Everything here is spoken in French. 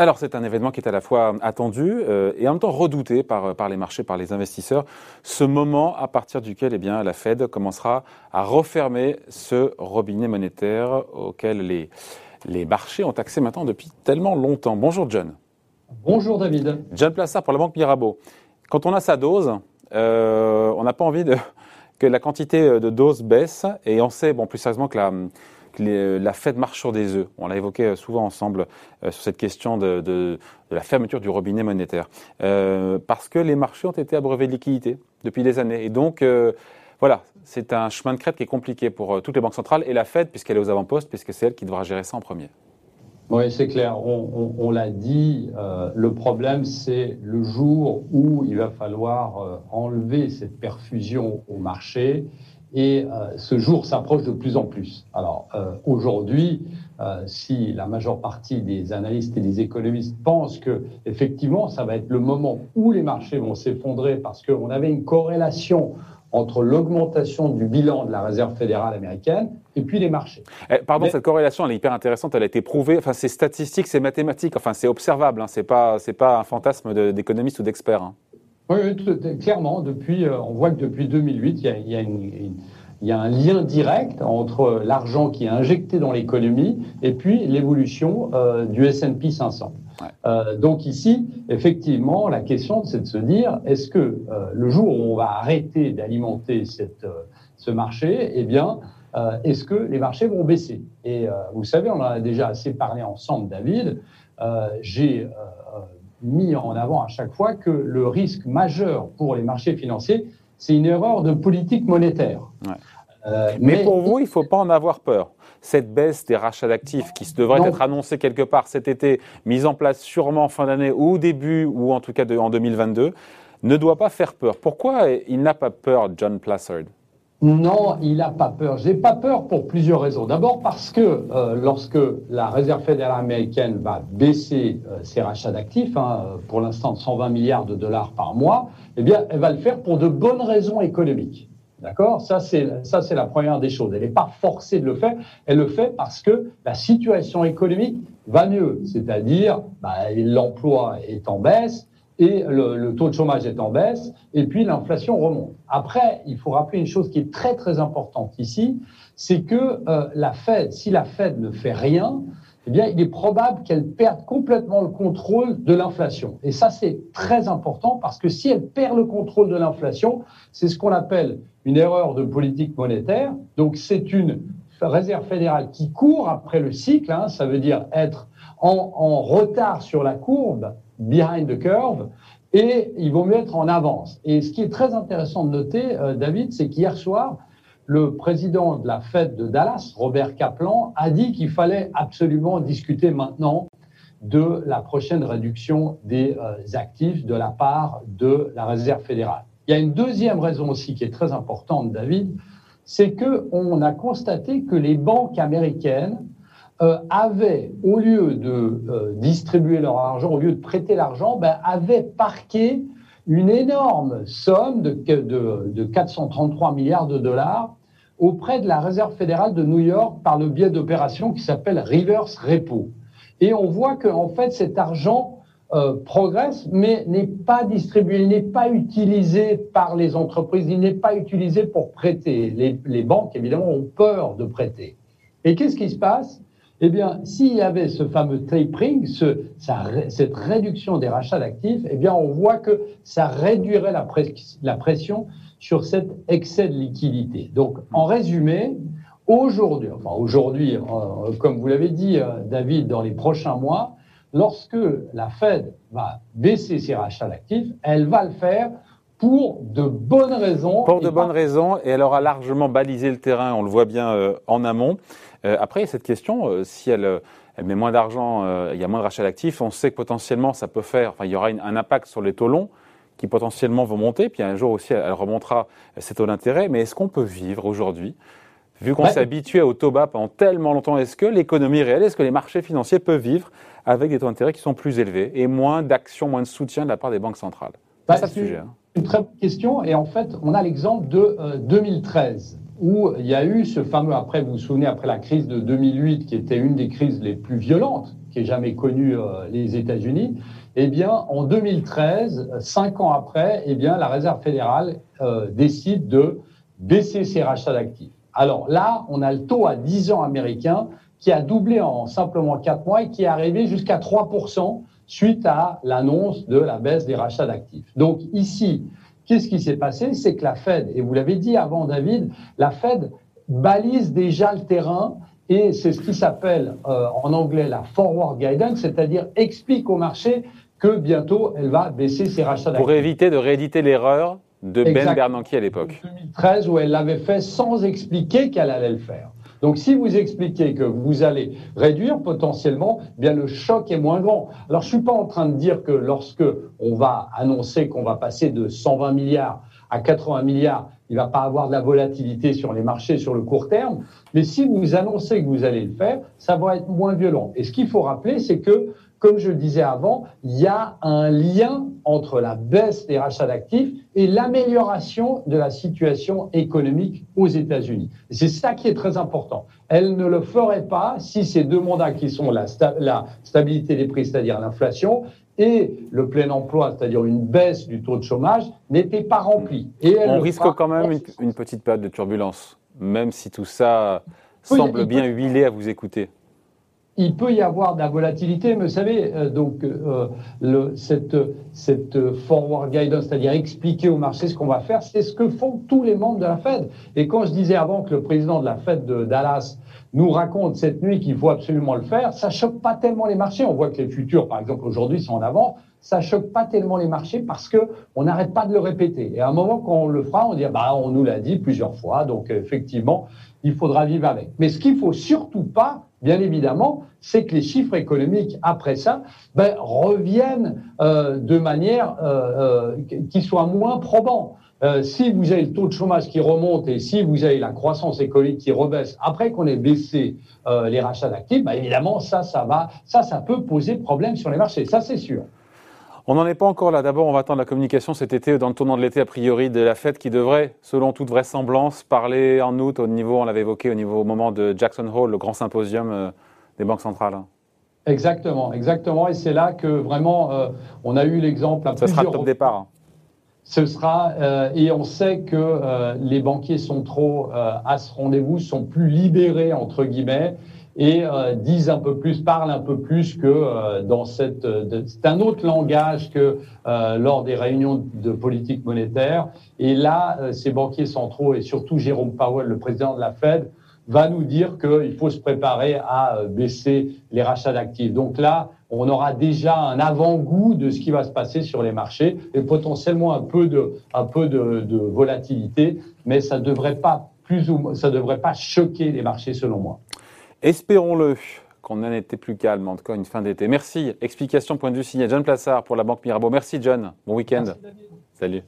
Alors c'est un événement qui est à la fois attendu euh, et en même temps redouté par, par les marchés, par les investisseurs. Ce moment à partir duquel eh bien, la Fed commencera à refermer ce robinet monétaire auquel les, les marchés ont accès maintenant depuis tellement longtemps. Bonjour John. Bonjour David. John Plassard pour la Banque Mirabeau. Quand on a sa dose, euh, on n'a pas envie de, que la quantité de doses baisse et on sait, bon plus sérieusement que la la Fed marche sur des œufs. On l'a évoqué euh, souvent ensemble euh, sur cette question de, la fermeture du robinet monétaire. Euh, parce que les marchés ont été abreuvés de liquidités depuis des années. Et donc, voilà, c'est un chemin de crête qui est compliqué pour toutes les banques centrales et la Fed, puisqu'elle est aux avant-postes, puisque c'est elle qui devra gérer ça en premier. Oui, c'est clair. On, l'a dit, le problème, c'est le jour où il va falloir enlever cette perfusion au marché et euh, ce jour s'approche de plus en plus. Alors euh, aujourd'hui, euh, si la majeure partie des analystes et des économistes pensent que effectivement ça va être le moment où les marchés vont s'effondrer parce qu'on avait une corrélation entre l'augmentation du bilan de la Réserve fédérale américaine et puis les marchés. Eh, pardon, cette corrélation, elle est hyper intéressante, elle a été prouvée, enfin c'est statistique, c'est mathématique, enfin c'est observable, hein, c'est pas, pas un fantasme d'économistes ou d'experts. Hein. Oui, clairement. Depuis, euh, on voit que depuis 2008, il y a, il y a, une, il y a un lien direct entre l'argent qui est injecté dans l'économie et puis l'évolution euh, du S&P 500. Euh, donc ici, effectivement, la question, c'est de se dire, est-ce que euh, le jour où on va arrêter d'alimenter cette, ce marché, eh bien, est-ce que les marchés vont baisser? Et vous savez, on en a déjà assez parlé ensemble, David. J'ai mis en avant à chaque fois que le risque majeur pour les marchés financiers, c'est une erreur de politique monétaire. Euh, mais, pour vous, il ne faut pas en avoir peur. Cette baisse des rachats d'actifs qui devrait être annoncée quelque part cet été, mise en place sûrement fin d'année ou au début, ou en tout cas en 2022, ne doit pas faire peur. Pourquoi il n'a pas peur, John Plassard? Non, il n'a pas peur. J'ai pas peur pour plusieurs raisons. D'abord parce que euh, lorsque la Réserve fédérale américaine va baisser euh, ses rachats d'actifs, hein, pour l'instant de 120 milliards de dollars par mois, eh bien, elle va le faire pour de bonnes raisons économiques. D'accord? Ça, c'est ça, c'est la première des choses. Elle n'est pas forcée de le faire. Elle le fait parce que la situation économique va mieux. C'est-à-dire, bah, l'emploi est en baisse, et le, taux de chômage est en baisse, et puis l'inflation remonte. Après, il faut rappeler une chose qui est très très importante ici, c'est que euh, la Fed, si la Fed ne fait rien, eh bien, il est probable qu'elle perde complètement le contrôle de l'inflation. Et ça, c'est très important parce que si elle perd le contrôle de l'inflation, c'est ce qu'on appelle une erreur de politique monétaire. Donc, c'est une réserve fédérale qui court après le cycle, hein, ça veut dire être en, en retard sur la courbe behind the curve, et il vaut mieux être en avance. Et ce qui est très intéressant de noter, euh, David, c'est qu'hier soir, le président de la Fed de Dallas, Robert Kaplan, a dit qu'il fallait absolument discuter maintenant de la prochaine réduction des euh, actifs de la part de la Réserve fédérale. Il y a une deuxième raison aussi qui est très importante, David, c'est qu'on a constaté que les banques américaines euh, avaient, au lieu de euh, distribuer leur argent, au lieu de prêter l'argent, ben, avaient parqué une énorme somme de, de, de 433 milliards de dollars auprès de la Réserve fédérale de New York par le biais d'opérations qui s'appellent reverse repo. Et on voit que en fait cet argent euh, progresse, mais n'est pas distribué, n'est pas utilisé par les entreprises, il n'est pas utilisé pour prêter. Les, les banques évidemment ont peur de prêter. Et qu'est-ce qui se passe? Eh bien, s'il y avait ce fameux tapering, ce, cette réduction des rachats d'actifs, eh bien, on voit que ça réduirait la, pression sur cet excès de liquidité. Donc, en résumé, aujourd'hui, enfin aujourd'hui, euh, comme vous l'avez dit, euh, David, dans les prochains mois, lorsque la Fed va baisser ses rachats d'actifs, elle va le faire pour de bonnes raisons. Pour de bonnes raisons, et elle aura largement balisé le terrain, on le voit bien euh, en amont. Euh, après, cette question, euh, si elle, elle, met moins d'argent, il y a moins de rachats d'actifs, on sait que potentiellement ça peut faire, enfin, il y aura un impact sur les taux longs qui potentiellement vont monter, puis un jour aussi elle remontera ces taux d'intérêt. Mais est-ce qu'on peut vivre aujourd'hui Vu qu'on s'est habitué au taux bas pendant tellement longtemps, est-ce que l'économie réelle, est-ce que les marchés financiers peuvent vivre avec des taux d'intérêt qui sont plus élevés et moins d'actions, moins de soutien de la part des banques centrales? C'est ça le sujet. Hein. Une très bonne question. Et en fait, on a l'exemple de 2013. Euh, où il y a eu ce fameux, après, vous vous souvenez, après la crise de 2008, qui était une des crises les plus violentes qu'aient jamais connues euh, les États-Unis, eh bien, en 2013, cinq ans après, eh bien, la Réserve fédérale euh, décide de baisser ses rachats d'actifs. Alors là, on a le taux à 10 ans américain qui a doublé en simplement 4 mois et qui est arrivé jusqu'à 3% suite à l'annonce de la baisse des rachats d'actifs. Donc ici, qu'est-ce qui s'est passé? C'est que la Fed, et vous l'avez dit avant David, la Fed balise déjà le terrain et c'est ce qui s'appelle euh, en anglais la forward guidance, c'est-à-dire explique au marché que bientôt elle va baisser ses rachats d'actifs. Pour éviter de rééditer l'erreur de Ben Bernanke à l'époque. 2013 où elle l'avait fait sans expliquer qu'elle allait le faire. Donc si vous expliquez que vous allez réduire potentiellement, eh bien le choc est moins grand. Alors je suis pas en train de dire que lorsque on va annoncer qu'on va passer de 120 milliards à 80 milliards, il va pas avoir de la volatilité sur les marchés sur le court terme, mais si vous annoncez que vous allez le faire, ça va être moins violent. Et ce qu'il faut rappeler, c'est que comme je le disais avant, il y a un lien entre la baisse des rachats d'actifs et l'amélioration de la situation économique aux États-Unis. C'est ça qui est très important. Elle ne le ferait pas si ces deux mandats qui sont la, stabilité des prix, c'est-à-dire l'inflation, et le plein emploi, c'est-à-dire une baisse du taux de chômage, n'étaient pas remplis. Et On risque quand même une, petite période de turbulence, même si tout ça semble bien huilé à vous écouter il peut y avoir de la volatilité, mais vous savez, euh, donc euh, le, cette, cette forward guidance, c'est-à-dire expliquer au marché ce qu'on va faire, c'est ce que font tous les membres de la Fed. Et quand je disais avant que le président de la Fed de Dallas nous raconte cette nuit qu'il faut absolument le faire, ça choque pas tellement les marchés. On voit que les futurs, par exemple aujourd'hui, sont en avant. Ça choque pas tellement les marchés parce que on n'arrête pas de le répéter. Et à un moment, quand on le fera, on dit bah on nous l'a dit plusieurs fois, donc effectivement, il faudra vivre avec. Mais ce qu'il faut surtout pas, bien évidemment, c'est que les chiffres économiques après ça ben, reviennent euh, de manière euh, euh, qui soit moins probant. si vous avez le taux de chômage qui remonte et si vous avez la croissance économique qui rebaisse après qu'on ait baissé les rachats d'actifs, ben, évidemment ça, ça va, ça, ça peut poser problème sur les marchés. Ça, c'est sûr. On n'en est pas encore là. D'abord, on va attendre la communication cet été, dans le tournant de l'été, a priori, de la fête qui devrait, selon toute vraisemblance, parler en août au niveau, on l'avait évoqué, au niveau au moment de Jackson Hole, le grand symposium des banques centrales. Exactement, exactement. Et c'est là que vraiment, euh, on a eu l'exemple à Ce sera le top départ. Hein. Ce sera, euh, et on sait que euh, les banquiers sont trop à ce rendez-vous, sont plus libérés, entre guillemets, et disent un peu plus, parlent un peu plus que dans cette. c'est un autre langage que lors des réunions de politique monétaire. Et là, ces banquiers centraux, et surtout Jérôme Powell, le président de la Fed, va nous dire qu'il faut se préparer à euh, baisser les rachats d'actifs. Donc là, on aura déjà un avant-goût de ce qui va se passer sur les marchés et potentiellement un peu de, un peu de, volatilité, mais ça devrait pas plus ou ça devrait pas choquer les marchés selon moi. Espérons-le qu'on en été plus calme, en tout cas une fin d'été. Merci. Explication point de vue signé John Plassard pour la Banque Mirabeau. Merci John. Bon week-end. Salut.